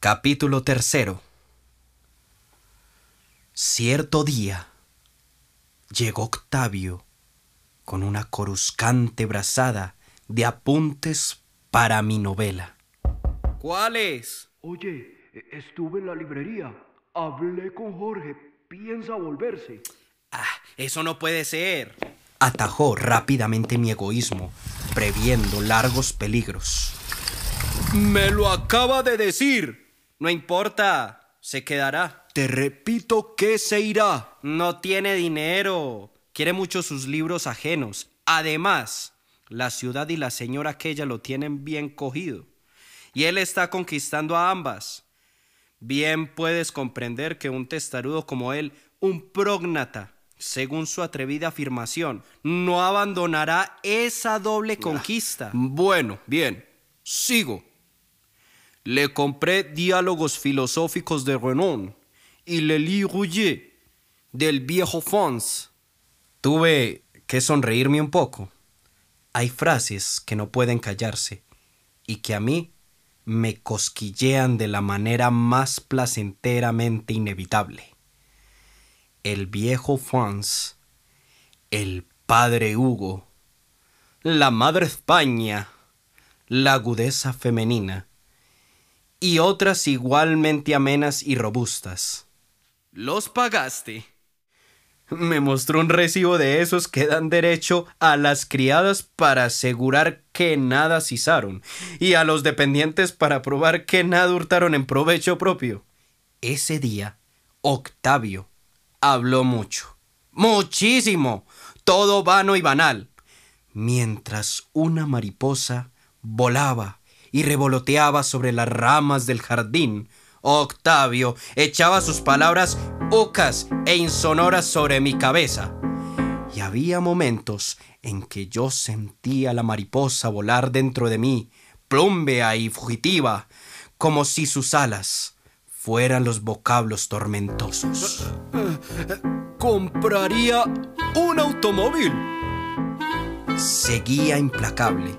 Capítulo tercero. Cierto día llegó Octavio con una coruscante brazada de apuntes para mi novela. ¿Cuáles? Oye, e- estuve en la librería. Hablé con Jorge. Piensa volverse. Ah, eso no puede ser. Atajó rápidamente mi egoísmo, previendo largos peligros. Me lo acaba de decir. No importa, se quedará. Te repito que se irá. No tiene dinero. Quiere mucho sus libros ajenos. Además, la ciudad y la señora aquella lo tienen bien cogido. Y él está conquistando a ambas. Bien puedes comprender que un testarudo como él, un prógnata, según su atrevida afirmación, no abandonará esa doble conquista. Bueno, bien, sigo. Le compré diálogos filosóficos de Renan y Le Lis Rouget del viejo Fons. Tuve que sonreírme un poco. Hay frases que no pueden callarse y que a mí me cosquillean de la manera más placenteramente inevitable. El viejo Fons, el padre Hugo, la madre España, la agudeza femenina y otras igualmente amenas y robustas. ¿Los pagaste? Me mostró un recibo de esos que dan derecho a las criadas para asegurar que nada cizaron y a los dependientes para probar que nada hurtaron en provecho propio. Ese día, Octavio habló mucho, muchísimo, todo vano y banal, mientras una mariposa volaba y revoloteaba sobre las ramas del jardín. Octavio echaba sus palabras ocas e insonoras sobre mi cabeza. Y había momentos en que yo sentía la mariposa volar dentro de mí, plumbea y fugitiva, como si sus alas fueran los vocablos tormentosos. Compraría un automóvil. Seguía implacable.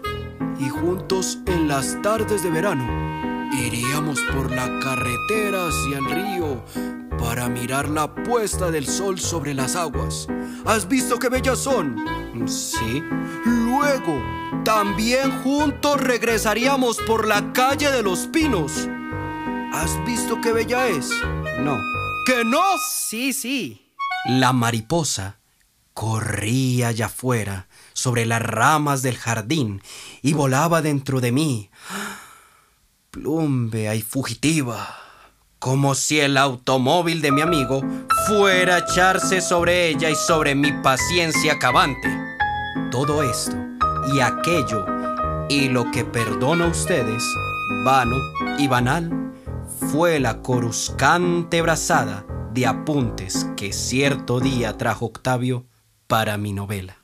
Y juntos en las tardes de verano iríamos por la carretera hacia el río para mirar la puesta del sol sobre las aguas. ¿Has visto qué bellas son? Sí. Luego, también juntos regresaríamos por la calle de los pinos. ¿Has visto qué bella es? No. ¿Que no? Sí, sí. La mariposa corría allá afuera sobre las ramas del jardín y volaba dentro de mí, plumbea y fugitiva, como si el automóvil de mi amigo fuera a echarse sobre ella y sobre mi paciencia acabante. Todo esto y aquello y lo que perdono a ustedes, vano y banal, fue la coruscante brazada de apuntes que cierto día trajo Octavio para mi novela.